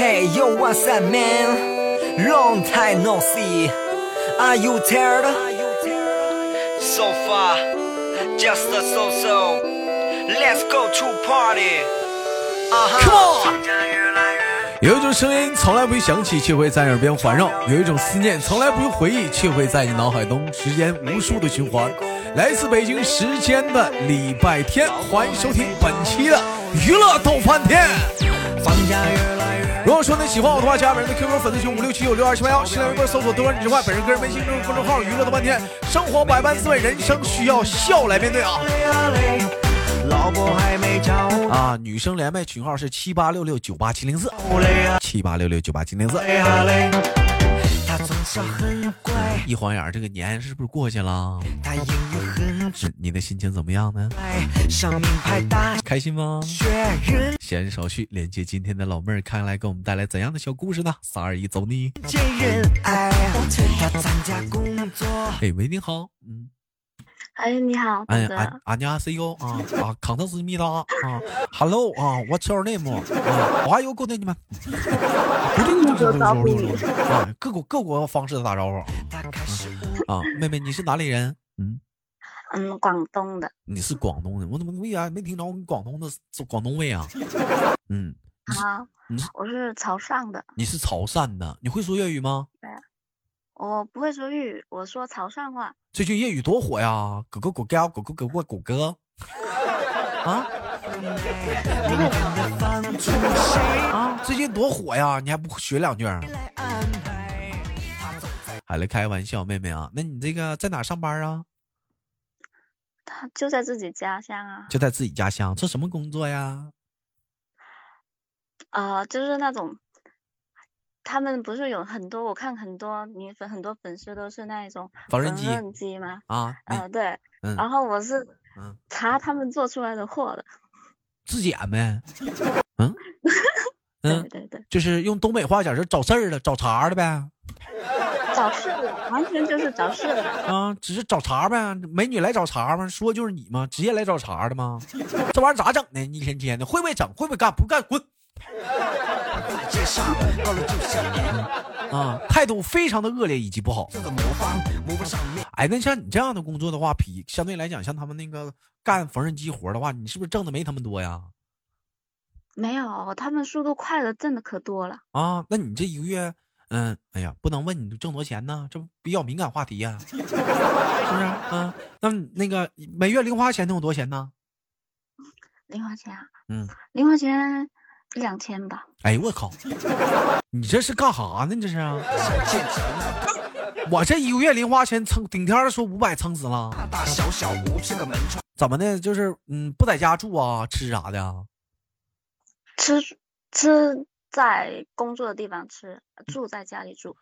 Hey, yo, what's up, man? Long time no see. Are you tired? So far, just a so so. Let's go to party. Uh Come on 有一种声音从来不会响起，却会在耳边环绕；有一种思念从来不用回忆，却会在你脑海中时间无数的循环。来自北京时间的礼拜天，欢迎收听本期的娱乐逗翻天。放假越来越如果说你喜欢我的话，加本人的 QQ 粉丝群五六七九六二七八幺，新浪微博搜索“多人之外”，本人个人微信公众号“娱乐的半天”。生活百般滋味，人生需要笑来面对啊！啊，女生连麦群号是七八六六九八七零四，七八六六九八七零四。一晃眼儿，这个年是不是过去了？他英语很是你的心情怎么样呢？上名牌大开心吗？闲言少叙，连接今天的老妹儿，看来给我们带来怎样的小故事呢？三二一，走你！见人爱，他参加工作。哎喂，你好，嗯，哎，你好，哎，哥安安家 CEO 啊啊，康特斯密达啊，Hello 啊，What's your name 啊，Why you good name？啊，各国各国方式的打招呼啊，妹妹你是哪里人？嗯，嗯，广东的你是广东的，我怎么为啥没听着你广东的广东味啊？嗯，啊我是潮汕的，你是潮汕的，你会说粤语吗？我不会说粤语，我说潮汕话。最近粤语多火呀！狗狗狗狗狗狗狗狗狗哥啊啊！最近多火呀！你还不学两句还来开玩笑，妹妹啊，那你这个在哪上班啊？他就在自己家乡啊，就在自己家乡，做什么工作呀？呃，就是那种，他们不是有很多，我看很多女粉很多粉丝都是那一种缝纫机吗？啊，对，嗯然后我是嗯，查他们做出来的货的，质检呗。嗯对嗯，对对，就是用东北话讲是找事儿的，找茬儿的呗。找事的，完全就是找事的。啊，只是找茬呗，美女来找茬吗？说就是你吗？直接来找茬的吗？这玩意儿咋整呢？一天天的，会不会整？会不会干？不干滚！啊，态度非常的恶劣以及不好。哎，那像你这样的工作的话，比相对来讲，像他们那个干缝纫机活的话，你是不是挣的没他们多呀？没有，他们速度快的挣的可多了。啊，那你这一个月，嗯，哎呀，不能问你挣多少钱呢，这比较敏感话题呀、是不是？啊，那那个每月零花钱能有多少钱呢？零花钱啊，嗯，零花钱一两千吧。哎呦我靠，你这是干啥呢？你这是我这一个月零花钱撑顶天的说五百撑死了，大大小小五十个门窗。怎么的？就是嗯，不在家住啊，吃啥的呀？吃吃在工作的地方吃，住在家里住。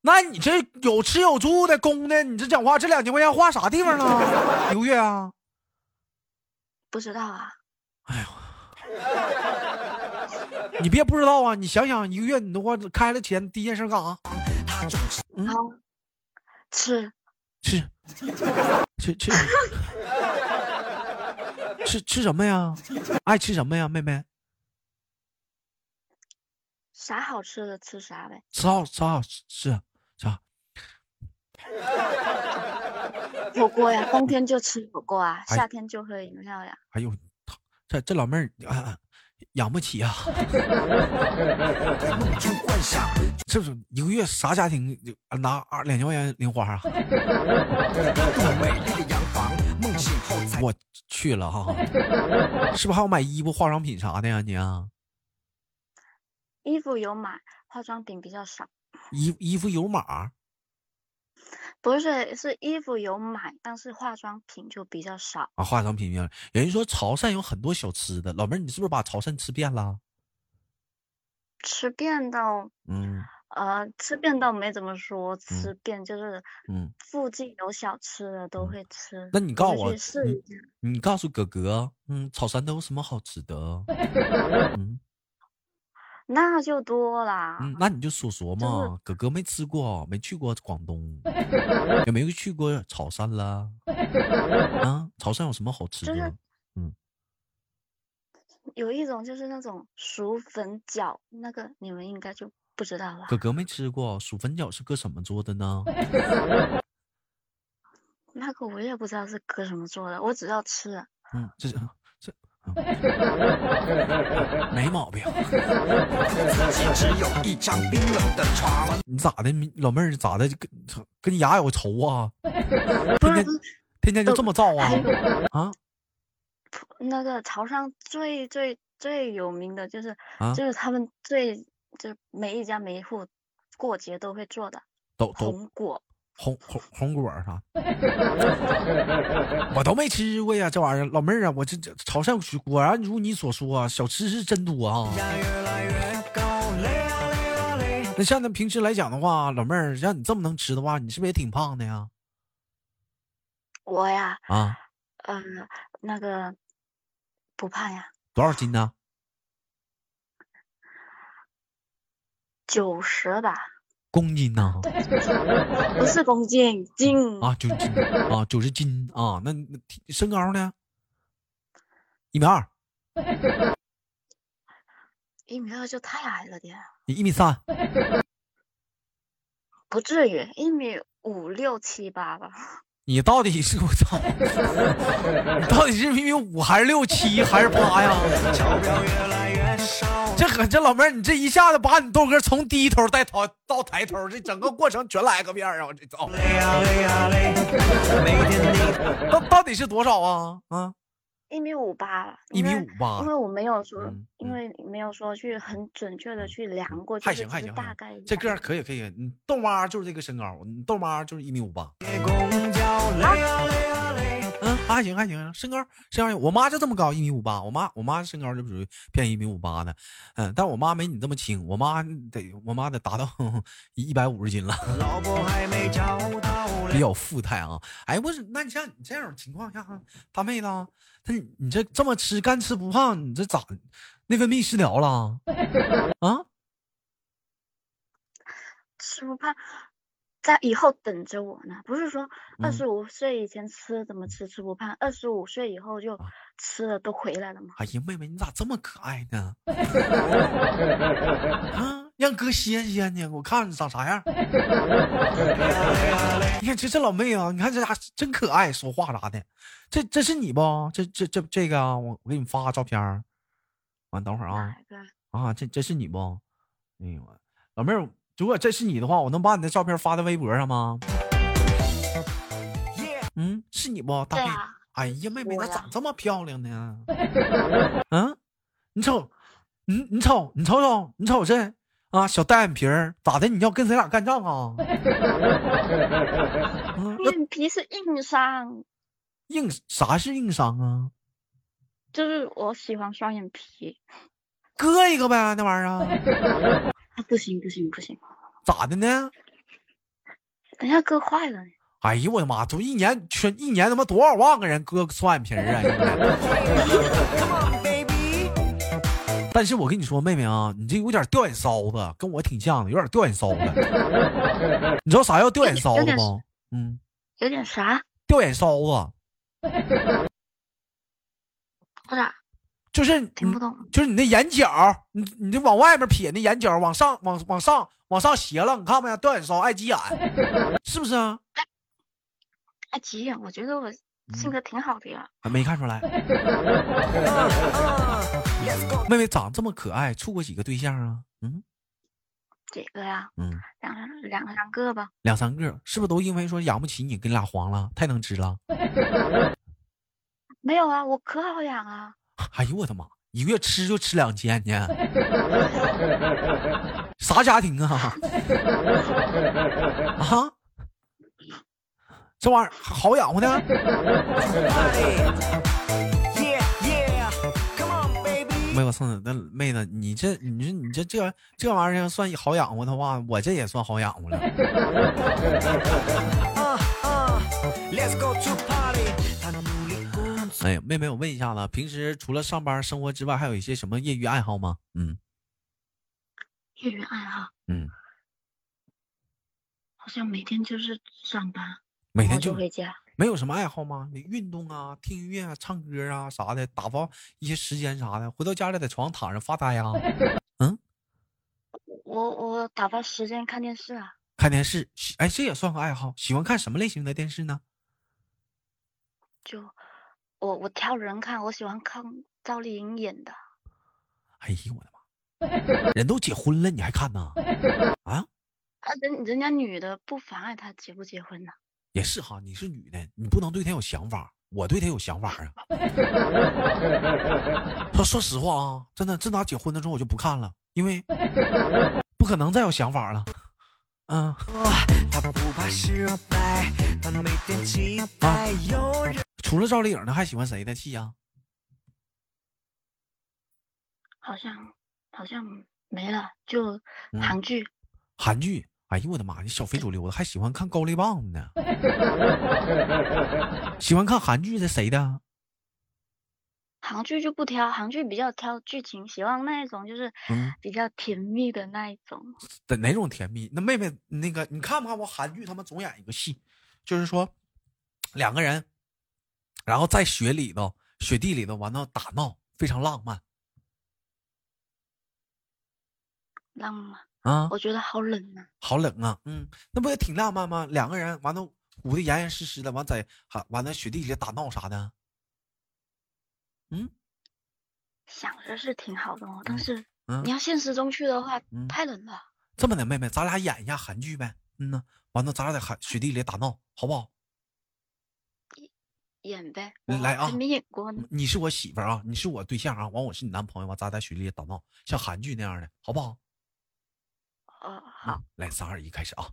那你这有吃有住的供的，你这讲话这两千块钱花啥地方了？一个月啊？不知道啊，哎呦，你别不知道啊！你想想，一个月你的话开了钱，第一件事干啥？嗯吃吃吃吃吃吃什么呀？爱吃什么呀，妹妹？啥好吃的吃啥呗。吃好吃好吃啥？火锅呀，冬天就吃火锅啊，哎夏天就喝饮料呀。哎呦，这这老妹儿啊，养不起啊！这是一个月啥家庭拿二两千块钱零花啊？我去了哈，是不是还要买衣服、化妆品啥的呀？你啊，衣服有买，化妆品比较少。衣衣服有码，不是，是衣服有买，但是化妆品就比较少。啊，化妆品有人说潮汕有很多小吃的，老妹儿，你是不是把潮汕吃遍了？吃遍到嗯呃，吃遍倒没怎么说，吃遍就是嗯，附近有小吃的都会吃。那你告诉我试一下。你告诉哥哥，嗯，潮汕都有什么好吃的？嗯那就多啦。嗯，那你就说说就是嘛，哥哥没吃过，没去过广东，也没有去过潮汕啦？啊，潮汕有什么好吃的？就是有一种就是那种薯粉饺，那个你们应该就不知道了。哥哥没吃过薯粉饺是搁什么做的呢？那个我也不知道是搁什么做的，我只要吃。嗯，这是这。没毛病。你咋的，老妹儿咋的？跟跟牙有仇啊？天天天天就这么造啊？啊？那个潮汕最最最有名的就是，就是他们最就每一家每一户过节都会做的红果。红红红果啥？我都没吃过呀，这玩意儿，老妹儿啊，我这这潮汕果然如你所说，小吃是真多啊。那像那平时来讲的话，老妹儿，像你这么能吃的话，你是不是也挺胖的呀？我呀，啊，嗯，那个不胖呀。多少斤呢？九十吧。公斤呢？不是公斤，斤啊，九斤啊，九十斤啊。那身高呢？一米二。一米二就太矮了点。你一米三？不至于，一米五六七八吧。你到底是我操？你到底是一米五还是六七还是八呀？这可这老妹儿，你这一下子把你豆哥从低头带头到抬头，这整个过程全来个遍啊！我这操，到到底是多少啊？啊，一米五八，一米五八，因为我没有说，因为没有说去很准确的去量过，还行还行，大概这个可以可以，你豆妈就是这个身高，你豆妈就是一米五八。嗯，还行还行，身高身高，我妈就这么高，一米五八。我妈我妈身高就属于偏一米五八的，嗯，但我妈没你这么轻，我妈得我妈得达到 一百五十斤了，比较富态啊。哎，不是，那你像你这种情况下，大妹子，那你这这么吃干吃不胖，你这咋内分泌失调了？啊？吃不胖。在以后等着我呢，不是说二十五岁以前吃怎么吃吃不胖，二十五岁以后就吃了都回来了吗？哎呀，妹妹你咋这么可爱呢？啊，让哥歇歇呢，我看你长啥样。你看这这老妹啊，你看这家真可爱，说话啥的。这这是你不？这这这这个啊，我我给你发个照片完等会儿啊。啊，这这是你不？哎呦，老妹儿。如果这是你的话，我能把你的照片发在微博上吗？嗯，是你不？大妹。哎呀，妹妹，咋长这么漂亮呢？嗯，你瞅，你你瞅，你瞅瞅，你瞅这啊，小单眼皮儿，咋的？你要跟谁俩干仗啊？眼皮是硬伤。硬啥是硬伤啊？就是我喜欢双眼皮。割一个呗，那玩意儿。不行不行不行，咋的呢？等下割坏了呢。哎呦我的妈！都一年全一年他妈多少万个人割双眼皮儿啊！但是我跟你说，妹妹啊，你这有点掉眼梢子，跟我挺像的，有点掉眼梢子。你知道啥叫掉眼梢子吗？嗯，有点啥？掉眼梢子。不是。就是听不懂，就是你那眼角，你你这往外面撇那眼角，往上往往上往上斜了，你看没？掉眼梢，爱急眼，是不是啊？爱急眼，我觉得我性格挺好的呀。没看出来。妹妹长这么可爱，处过几个对象啊？嗯，几个呀？嗯，两两三个吧。两三个，是不是都因为说养不起你，给你俩黄了？太能吃了。没有啊，我可好养啊。哎呦我的妈！一个月吃就吃两千呢，啥家庭啊？啊？这玩意儿好养活的？没有送那妹子，你这你说你这这这玩意儿算好养活的话，我这也算好养活了。哎，妹妹，我问一下子，平时除了上班生活之外，还有一些什么业余爱好吗？嗯，业余爱好，嗯，好像每天就是上班，每天就回家，没有什么爱好吗？你运动啊，听音乐啊，唱歌啊啥的，打发一些时间啥的。回到家里在床上躺着发呆啊？嗯，我我打发时间看电视啊。看电视，哎，这也算个爱好。喜欢看什么类型的电视呢？就我我挑人看，我喜欢看赵丽颖演的。哎呦我的妈！人都结婚了，你还看呢？啊？啊，人人家女的不妨碍他结不结婚呢。也是哈，你是女的，你不能对他有想法，我对他有想法啊。说说实话啊，真的，自打结婚的时候我就不看了，因为不可能再有想法了。嗯。除了赵丽颖，呢，还喜欢谁的戏呀？好像好像没了，就韩剧。韩剧。哎呦我的妈！你小非主流的还喜欢看高丽棒子呢？喜欢看韩剧的谁的？韩剧就不挑，韩剧比较挑剧情，喜欢那一种就是比较甜蜜的那一种。的哪种甜蜜？那妹妹，那个你看不看过韩剧？他们总演一个戏，就是说两个人，然后在雪里头、雪地里头完了打闹，非常浪漫。浪漫。啊，我觉得好冷啊！好冷啊！嗯，那不也挺浪漫吗？两个人完了捂得严严实实的，完在还完了雪地里打闹啥的。嗯，想着是挺好的哦，但是你要现实中去的话，太冷了。这么的，妹妹，咱俩演一下韩剧呗。嗯呢，完了咱俩在寒雪地里打闹，好不好？演呗，来啊！没演过呢。你是我媳妇儿啊，你是我对象啊，完我是你男朋友，完咱在雪里打闹，像韩剧那样的，好不好？哦，好，来，三二一，开始啊！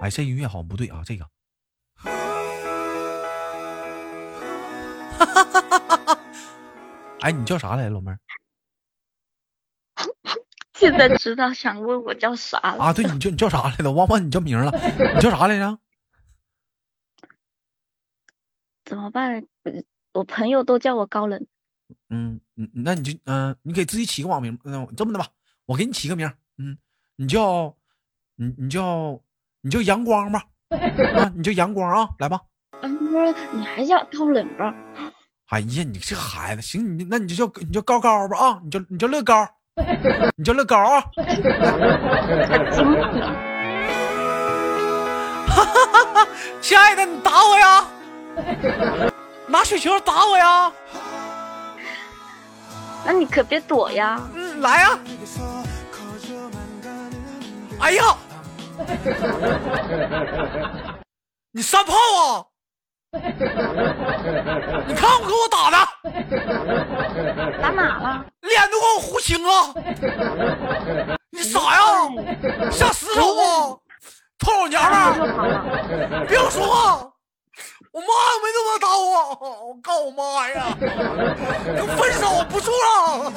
哎，这音乐好像不对啊，这个。哎，你叫啥来，老妹儿？现在知道，想问我叫啥了？啊，对，你叫你叫啥来着？忘忘你叫名了，你叫啥来着？怎么办？我朋友都叫我高冷。嗯，嗯，那你就嗯，你给自己起个网名，嗯，这么的吧，我给你起个名，嗯，你叫，你你叫你叫阳光吧，啊，你叫阳光啊，来吧。嗯，你还叫高冷吧？哎呀，你这孩子，行，你那你就叫你叫高高吧啊，你叫你叫乐高，你叫乐高啊。哈哈哈哈！亲爱的，你打我呀？拿雪球打我呀？那你可别躲呀！嗯，来呀！哎呀！你三炮啊！你看我给我打的！打哪了？脸都给我糊青了！你傻呀？下石头啊！臭老娘们儿！别说话！我妈没那么打我，我告我妈呀！就分手不处了。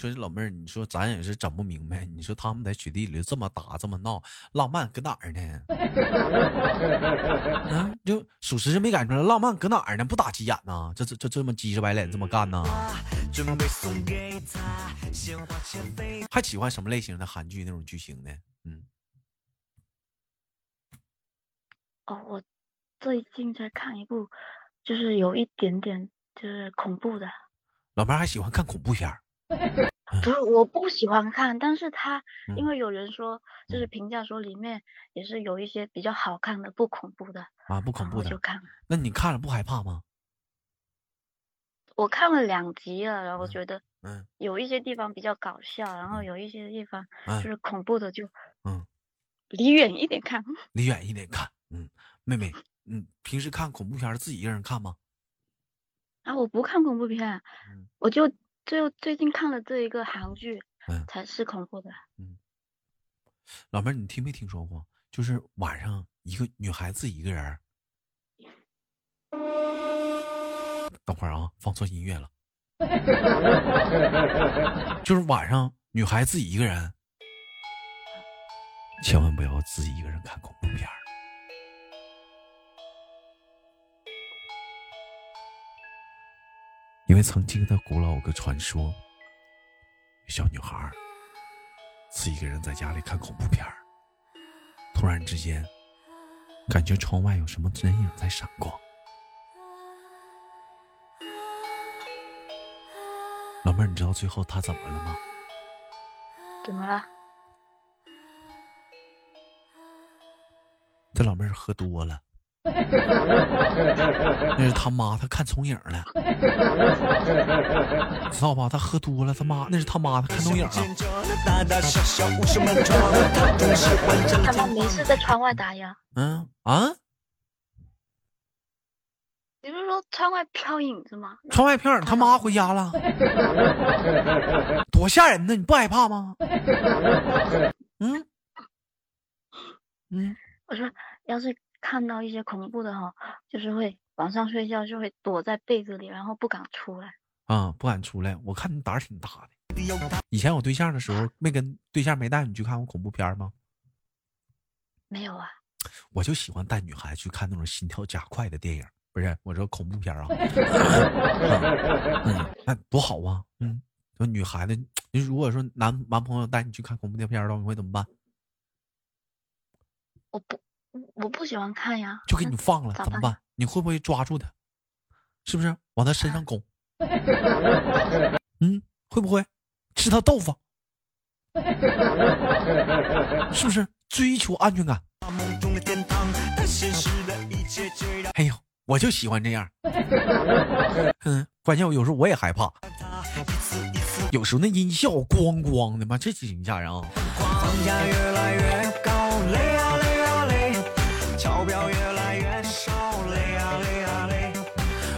说老妹儿，你说咱也是整不明白。你说他们在雪地里这么打这么闹，浪漫搁哪儿呢？啊，就属实是没感觉出来，浪漫搁哪儿呢？不打急眼呢？这这这这么急着白脸这么干呢？还喜欢什么类型的韩剧那种剧情呢？嗯。哦，我最近在看一部，就是有一点点就是恐怖的。老妹儿还喜欢看恐怖片儿。不是我不喜欢看，但是他因为有人说，就是评价说里面也是有一些比较好看的，不恐怖的啊，不恐怖的就看。那你看了不害怕吗？我看了两集了，然后觉得嗯，有一些地方比较搞笑，然后有一些地方就是恐怖的，就嗯，离远一点看，离远一点看。嗯，妹妹，嗯，平时看恐怖片自己一个人看吗？啊，我不看恐怖片，我就。最最近看了这一个韩剧，嗯，才是恐怖的。嗯，老妹儿，你听没听说过？就是晚上一个女孩子一个人。等会儿啊，放错音乐了。就是晚上女孩自己一个人，千万不要自己一个人看恐怖片因为曾经的古老有个传说，小女孩自己一个人在家里看恐怖片儿，突然之间感觉窗外有什么人影在闪光。老妹儿，你知道最后她怎么了吗？怎么了？这老妹儿喝多了，那是他妈，他看重影了，知道吧？他喝多了，他妈那是他妈，他看重影了。他妈没事在窗外打呀？嗯啊？你不是说窗外飘影子吗？窗外飘影，他妈回家了，多吓人呢！你不害怕吗？嗯嗯，我说。要是看到一些恐怖的哈，就是会晚上睡觉就会躲在被子里，然后不敢出来。啊，不敢出来。我看你胆儿挺大的。以前我对象的时候，没跟对象没带你去看过恐怖片吗？没有啊。我就喜欢带女孩去看那种心跳加快的电影，不是我说恐怖片啊。嗯，那多好啊。嗯，说女孩子，你如果说男男朋友带你去看恐怖片的话，你会怎么办？我不。我不喜欢看呀，就给你放了，怎么办？你会不会抓住他？是不是往他身上拱？嗯，会不会吃他豆腐？是不是追求安全感？哎呦，我就喜欢这样。嗯，关键我有时候我也害怕，有时候那音效咣咣的嘛，这挺吓人啊。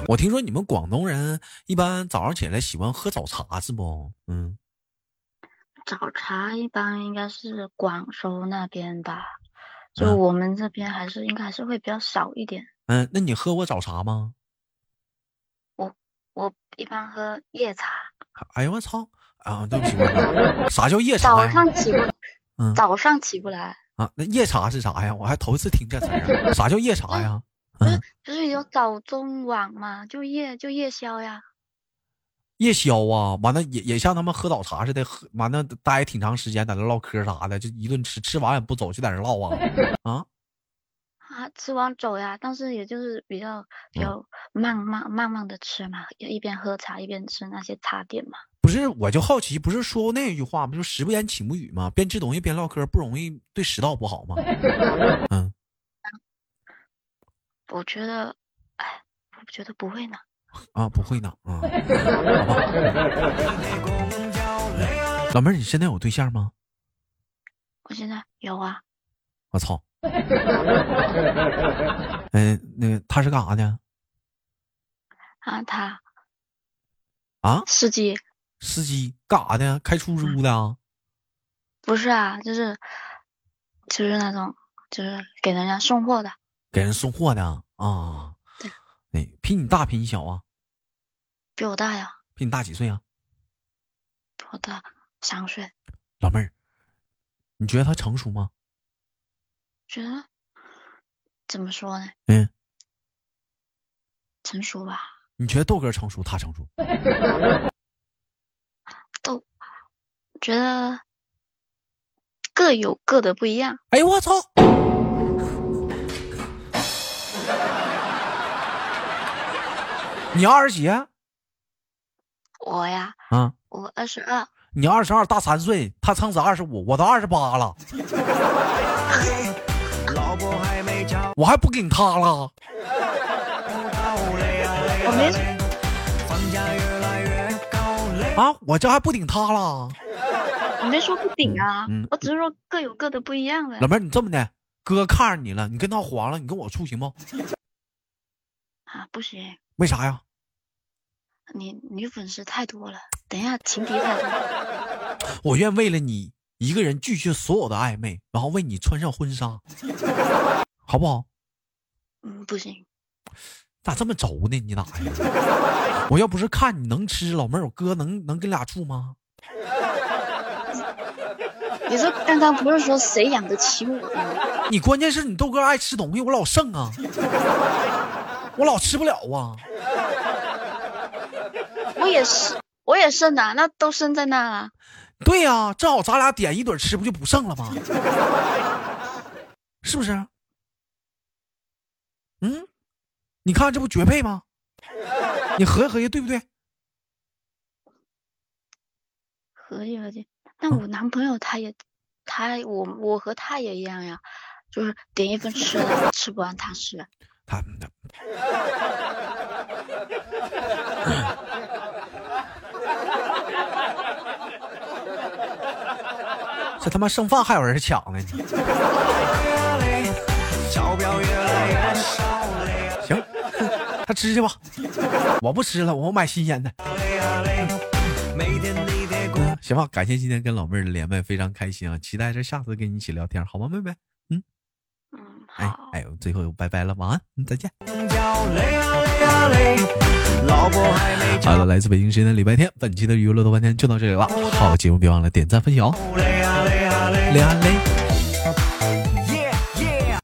我听说你们广东人一般早上起来喜欢喝早茶是不？嗯，早茶一般应该是广州那边吧，就我们这边还是应该还是会比较少一点。嗯，那你喝过早茶吗？我我一般喝夜茶。哎呦我操！啊，对不起，啥叫夜茶？早上起不，嗯，早上起不来。啊，那夜茶是啥呀？我还头一次听这词儿。啥叫夜茶呀？嗯，就是有早中晚嘛，就夜就夜宵呀。夜宵啊，完了也也像他们喝早茶似的，喝完了待挺长时间，在那唠嗑啥的，就一顿吃，吃完也不走，就在那唠啊 啊啊！吃完走呀，但是也就是比较比较慢慢慢慢的吃嘛，一边喝茶一边吃那些茶点嘛。不是，我就好奇，不是说过那句话吗？就食不言，寝不语吗？边吃东西边唠嗑，不容易对食道不好吗？嗯。我觉得，哎，我觉得不会呢。啊，不会呢。啊，老妹儿，你现在有对象吗？我现在有啊。我操！嗯，那个他是干啥的？啊，他啊，司机。司机干啥的？开出租的啊？不是啊，就是，就是那种，就是给人家送货的。给人送货的啊？对，哎，比你大，比你小啊？比我大呀。比你大几岁啊？比我大三岁。老妹儿，你觉得他成熟吗？觉得怎么说呢？嗯，成熟吧。你觉得豆哥成熟，他成熟？豆，觉得各有各的不一样。哎呦我操！你二十几？我呀，啊，我二十二。你二十二，大三岁。他撑死二十五，我都二十八了。我还不给你他了。我没。啊，我这还不顶他了。我没说不顶啊，我只是说各有各的不一样呗。老妹儿，你这么的，哥看上你了，你跟他黄了，你跟我处行不？啊，不行。为啥呀？你女粉丝太多了，等一下情敌太多。我愿为了你一个人拒绝所有的暧昧，然后为你穿上婚纱，好不好？嗯，不行。咋这么轴呢？你咋呀？我要不是看你能吃，老妹儿，我哥能能跟俩处吗？你这刚刚不是说谁养得起我吗？你关键是你豆哥爱吃东西，我老剩啊，我老吃不了啊。我也是，我也剩的，那都剩在那了。对呀，正好咱俩点一顿吃，不就不剩了吗？是不是？嗯，你看这不绝配吗？你合计合计，对不对？合计合计，那我男朋友他也，他我我和他也一样呀，就是点一份吃的吃不完他是。他们的。这他妈剩饭还有人抢呢！行，他吃去吧，我不吃了，我买新鲜的。行吧，感谢今天跟老妹儿的连麦，非常开心啊！期待着下次跟你一起聊天，好吗，妹妹？哎哎，最后拜拜了，晚安，嗯，再见。好了，来自北京时间的礼拜天，本期的娱乐多半天就到这里了。好节目，别忘了点赞分享。两泪。